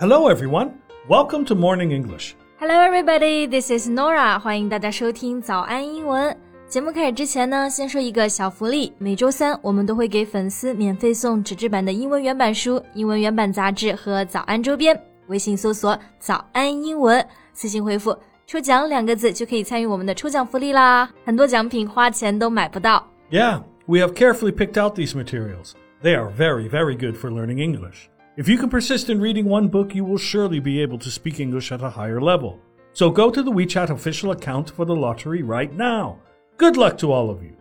Hello, everyone. Welcome to Morning English. Hello, everybody. This is Nora. 欢迎大家收听早安英文。节目开始之前呢，先说一个小福利。每周三我们都会给粉丝免费送纸质版的英文原版书、英文原版杂志和早安周边。微信搜索“早安英文”，私信回复“抽奖”两个字就可以参与我们的抽奖福利啦。很多奖品花钱都买不到。Yeah, we have carefully picked out these materials. They are very, very good for learning English. If you can persist in reading one book, you will surely be able to speak English at a higher level. So go to the WeChat official account for the lottery right now. Good luck to all of you.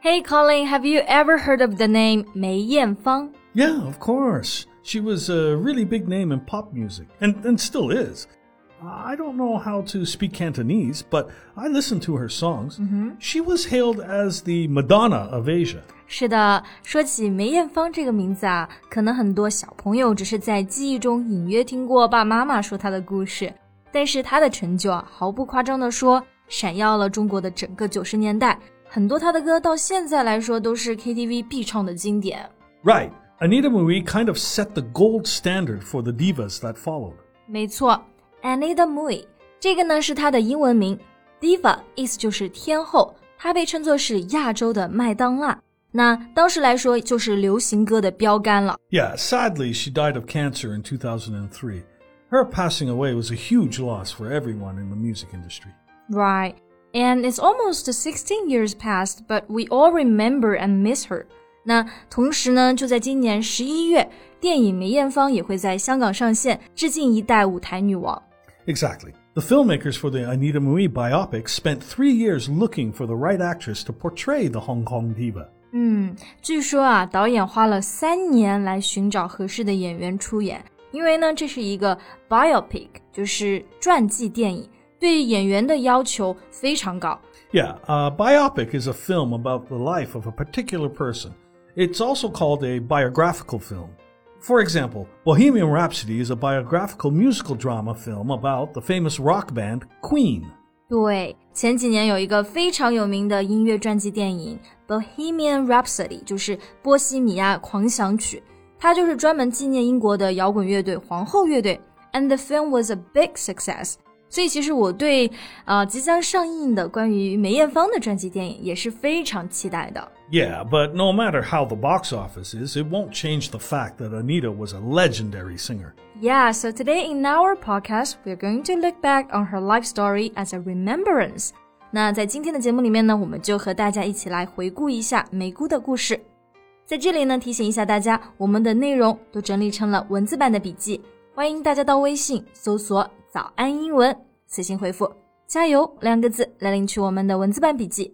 Hey, Colin, have you ever heard of the name 梅艳芳? Yeah, of course. She was a really big name in pop music, and, and still is. I don't know how to speak Cantonese, but I listened to her songs. Mm-hmm. She was hailed as the Madonna of Asia. 是的，说起梅艳芳这个名字啊，可能很多小朋友只是在记忆中隐约听过爸妈妈说她的故事，但是她的成就啊，毫不夸张的说，闪耀了中国的整个九十年代。很多她的歌到现在来说都是 KTV 必唱的经典。Right, Anita Mui kind of set the gold standard for the divas that followed. 没错。，Anita Mui 这个呢是她的英文名，Diva 意思就是天后，她被称作是亚洲的麦当娜。那当时来说就是流行歌的标杆了。 Yeah, sadly, she died of cancer in 2003. Her passing away was a huge loss for everyone in the music industry. Right. And it's almost 16 years past, but we all remember and miss her. 那同时呢，就在今年十一月，电影《梅艳芳》也会在香港上线，致敬一代舞台女王。 Exactly. The filmmakers for the Anita Mui biopic spent three years looking for the right actress to portray the Hong Kong diva. 嗯，据说啊，导演花了三年来寻找合适的演员出演，因为呢，这是一个 biopic，就是传记电影，对演员的要求非常高。 Yeah, a biopic is a film about the life of a particular person. It's also called a biographical film. For example, Bohemian Rhapsody is a biographical musical drama film about the famous rock band Queen. 对，前几年有一个非常有名的音乐传记电影《Bohemian Rhapsody》，就是《波西米亚狂想曲》，它就是专门纪念英国的摇滚乐队皇后乐队。And the film was a big success。所以其实我对呃即将上映的关于梅艳芳的传记电影也是非常期待的。 Yeah, but no matter how the box office is, it won't change the fact that Anita was a legendary singer. Yeah, so today in our podcast, we're going to look back on her life story as a remembrance. 那在今天的节目里面呢，我们就和大家一起来回顾一下梅姑的故事。在这里呢，提醒一下大家，我们的内容都整理成了文字版的笔记，欢迎大家到微信搜索“早安英文”，私信回复“加油”两个字来领取我们的文字版笔记。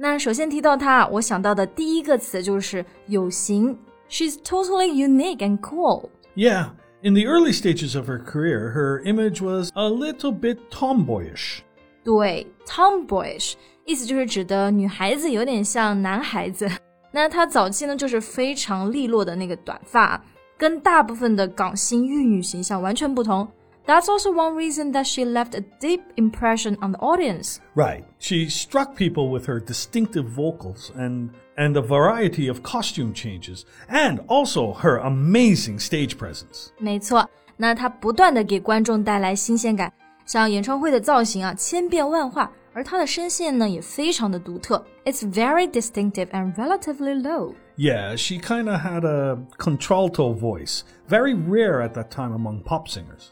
那首先提到她，我想到的第一个词就是有型。She's totally unique and cool. Yeah, in the early stages of her career, her image was a little bit tomboyish. 对，tomboyish 意思就是指的女孩子有点像男孩子。那她早期呢，就是非常利落的那个短发，跟大部分的港星玉女形象完全不同。That's also one reason that she left a deep impression on the audience. Right. She struck people with her distinctive vocals and and a variety of costume changes, and also her amazing stage presence. 没错，那她不断的给观众带来新鲜感，像演唱会的造型啊，千变万化，而她的声线呢也非常的独特。It's very distinctive and relatively low. Yeah, she kind of had a contralto voice, very rare at that time among pop singers.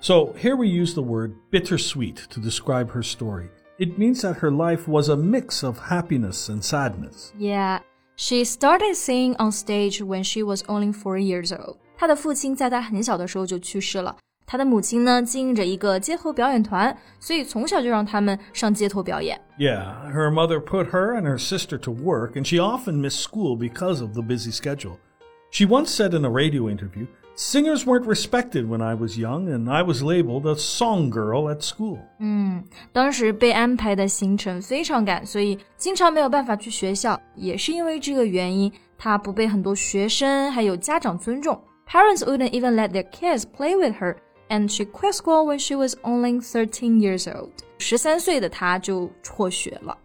So here we use the word bittersweet to describe her story. It means that her life was a mix of happiness and sadness. Yeah, she started singing on stage when she was only four years old. 她的父亲在她很小的时候就去世了， 他的母亲呢经营着一个街头表演团，所以从小就让他们上街头表演。Yeah, her mother put her and her sister to work, and she often missed school because of the busy schedule. She once said in a radio interview, Singers weren't respected when I was young, and I was labeled a song girl at school. 嗯，当时被安排的行程非常赶，所以经常没有办法去学校。也是因为这个原因，她不被很多学生还有家长尊重。Parents wouldn't even let their kids play with her, and she quit school when she was only 13 years old. 十三岁的她就辍学了。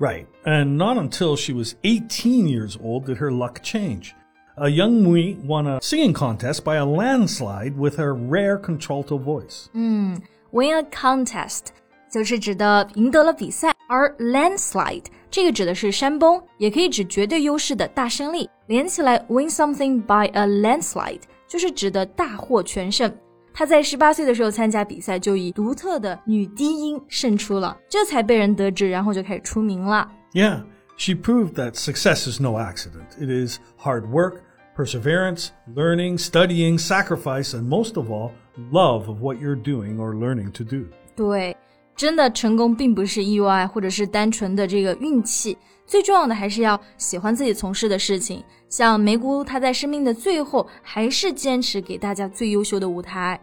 Right, and not until she was 18 years old did her luck change a young Mui won a singing contest by a landslide with her rare contralto voice. 嗯，win a contest 就是指的赢得了比赛，而 landslide 这个指的是山崩，也可以指绝对优势的大胜利。连起来，win something by a landslide 就是指的大获全胜。她在十八岁的时候参加比赛，就以独特的女低音胜出了，这才被人得知，然后就开始出名了。Yeah, she proved that success is no accident. It is hard work perseverance, learning, studying, sacrifice, and most of all, love of what you're doing or learning to do. 对，真的成功并不是意外，或者是单纯的这个运气。最重要的还是要喜欢自己从事的事情。像梅姑，她在生命的最后还是坚持给大家最优秀的舞台。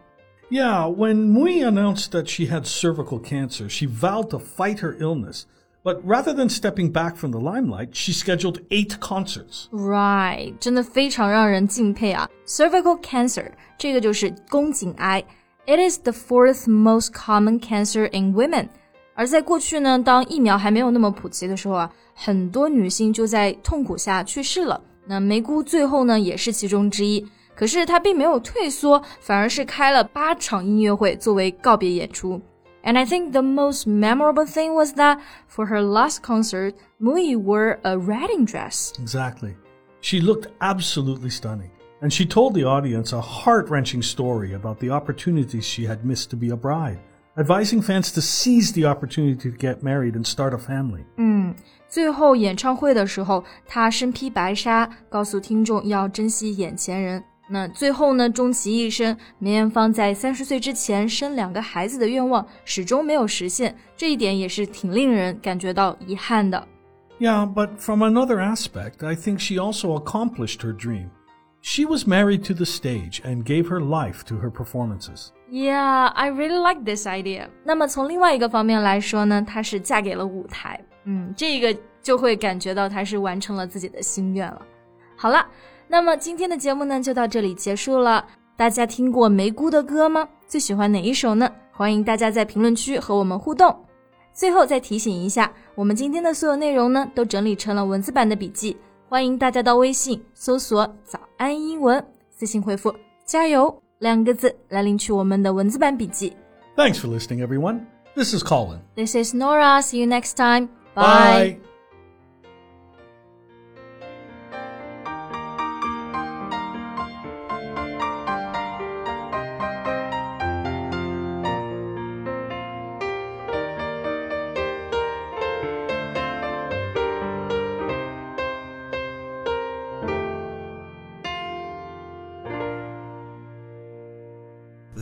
Yeah, when Mui announced that she had cervical cancer, she vowed to fight her illness. But rather than stepping back from the limelight, she scheduled eight concerts. Right，真的非常让人敬佩啊！Cervical cancer 这个就是宫颈癌，It is the fourth most common cancer in women。而在过去呢，当疫苗还没有那么普及的时候啊，很多女性就在痛苦下去世了。那梅姑最后呢，也是其中之一。可是她并没有退缩，反而是开了八场音乐会作为告别演出。 and I think the most memorable thing was that for her last concert, Mui wore a wedding dress. Exactly. She looked absolutely stunning. And she told the audience a heart wrenching story about the opportunities she had missed to be a bride, advising fans to seize the opportunity to get married and start a family. 嗯，最后演唱会的时候，她身披白纱，告诉听众要珍惜眼前人。 那最后呢，终其一生，梅艳芳在三十岁之前生两个孩子的愿望始终没有实现，这一点也是挺令人感觉到遗憾的。Yeah, but from another aspect, I think she also accomplished her dream. She was married to the stage and gave her life to her performances. Yeah, I really like this idea. 那么从另外一个方面来说呢，她是嫁给了舞台。嗯，这个就会感觉到她是完成了自己的心愿了。好了。 那么今天的节目呢，就到这里结束了。大家听过梅姑的歌吗？最喜欢哪一首呢？欢迎大家在评论区和我们互动。最后再提醒一下，我们今天的所有内容呢，都整理成了文字版的笔记，欢迎大家到微信搜索“早安英文”，私信回复“加油”两个字来领取我们的文字版笔记。Thanks for listening, everyone. This is Colin. This is Nora. See you next time. Bye. Bye.